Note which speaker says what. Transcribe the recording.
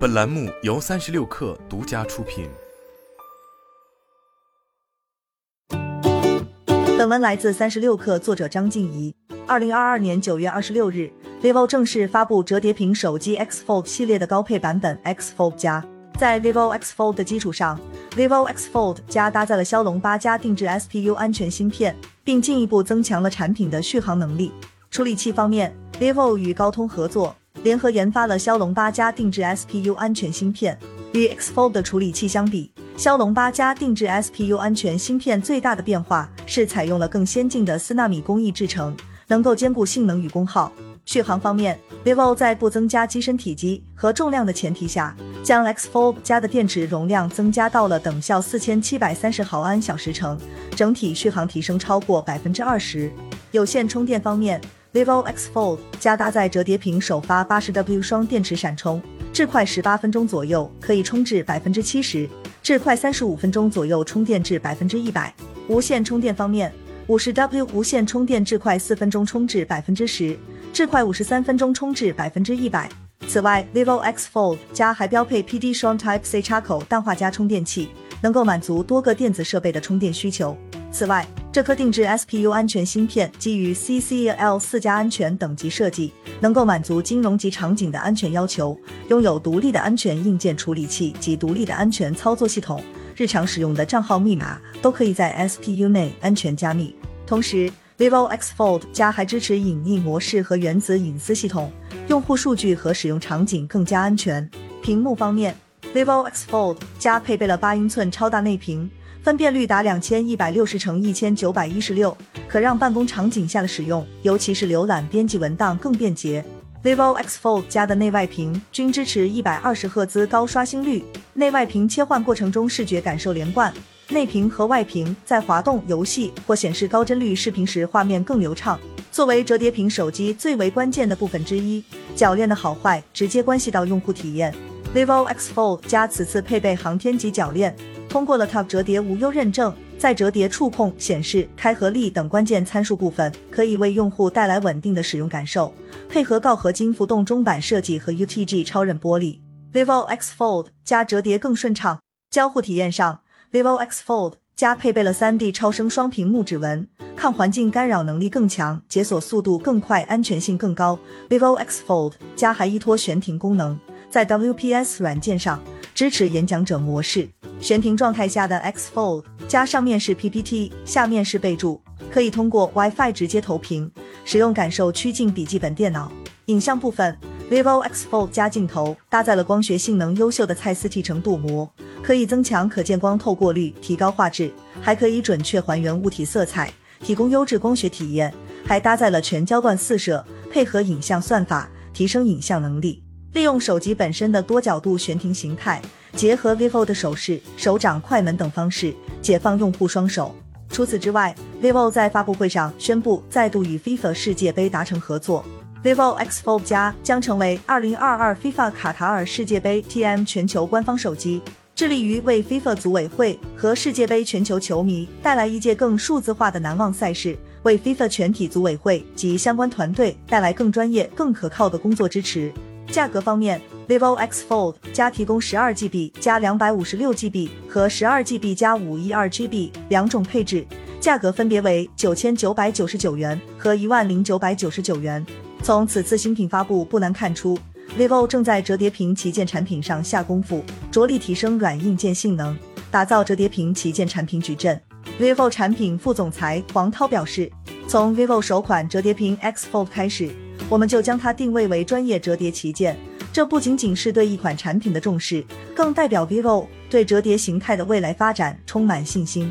Speaker 1: 本栏目由三十六氪独家出品。
Speaker 2: 本文来自三十六氪，作者张静怡。二零二二年九月二十六日，vivo 正式发布折叠屏手机 X Fold 系列的高配版本 X Fold 加。在 vivo X Fold 的基础上，vivo X Fold 加搭载了骁龙八加定制 SPU 安全芯片，并进一步增强了产品的续航能力。处理器方面，vivo 与高通合作，联合研发了骁龙八加定制 SPU 安全芯片。与 X Fold 的处理器相比，骁龙八加定制 SPU 安全芯片最大的变化是采用了更先进的四纳米工艺制成，能够兼顾性能与功耗。续航方面，vivo 在不增加机身体积和重量的前提下，将 X Fold 加的电池容量增加到了等效四千七百三十毫安小时程，整体续航提升超过百分之二十。有线充电方面，vivo X Fold 加搭载折叠屏首发八十 W 双电池闪充，至快十八分钟左右可以充至百分之七十，至快三十五分钟左右充电至百分之一百。无线充电方面，五十 W 无线充电至快四分钟充至百分之十。至快五十三分钟充至百分之一百。此外，vivo X Fold 加还标配 PD 双 Type C 插口氮化镓充电器，能够满足多个电子设备的充电需求。此外，这颗定制 SPU 安全芯片基于 CCL 四加安全等级设计，能够满足金融级场景的安全要求，拥有独立的安全硬件处理器及独立的安全操作系统，日常使用的账号密码都可以在 SPU 内安全加密。同时，vivo X Fold 加还支持隐匿模式和原子隐私系统，用户数据和使用场景更加安全。屏幕方面，vivo X Fold 加配备了八英寸超大内屏，分辨率达两千一百六十乘一千九百一十六，可让办公场景下的使用，尤其是浏览编辑文档更便捷。vivo X Fold 加的内外屏均支持一百二十赫兹高刷新率，内外屏切换过程中视觉感受连贯。内屏和外屏在滑动游戏或显示高帧率视频时，画面更流畅。作为折叠屏手机最为关键的部分之一，铰链的好坏直接关系到用户体验。Vivo X Fold 加此次配备航天级铰链，通过了 TOP 折叠无忧认证，在折叠触控、显示、开合力等关键参数部分，可以为用户带来稳定的使用感受。配合锆合金浮动中板设计和 UTG 超韧玻璃，vivo X Fold 加折叠更顺畅。交互体验上，vivo X Fold 加配备了 3D 超声双屏幕指纹，抗环境干扰能力更强，解锁速度更快，安全性更高。vivo X Fold 加还依托悬停功能，在 WPS 软件上支持演讲者模式。悬停状态下的 X Fold 加上面是 PPT，下面是备注，可以通过 WiFi 直接投屏，使用感受趋近笔记本电脑。影像部分，vivo X Fold 加镜头搭载了光学性能优秀的蔡司 T 成镀膜。可以增强可见光透过率，提高画质，还可以准确还原物体色彩，提供优质光学体验。还搭载了全焦段四摄，配合影像算法，提升影像能力。利用手机本身的多角度悬停形态，结合 vivo 的手势、手掌快门等方式，解放用户双手。除此之外，vivo 在发布会上宣布再度与 FIFA 世界杯达成合作，vivo X Fold 加将成为2022 FIFA 卡塔尔世界杯 TM 全球官方手机。致力于为 FIFA 组委会和世界杯全球球迷带来一届更数字化的难忘赛事，为 FIFA 全体组委会及相关团队带来更专业、更可靠的工作支持。价格方面，vivo X Fold 加提供十二 GB 加两百五十六 GB 和十二 GB 加五一二 GB 两种配置，价格分别为九千九百九十九元和一万零九百九十九元。从此次新品发布不难看出。vivo 正在折叠屏旗舰产品上下功夫，着力提升软硬件性能，打造折叠屏旗舰产品矩阵。vivo 产品副总裁黄涛表示：“从 vivo 首款折叠屏 X Fold 开始，我们就将它定位为专业折叠旗舰。这不仅仅是对一款产品的重视，更代表 vivo 对折叠形态的未来发展充满信心。”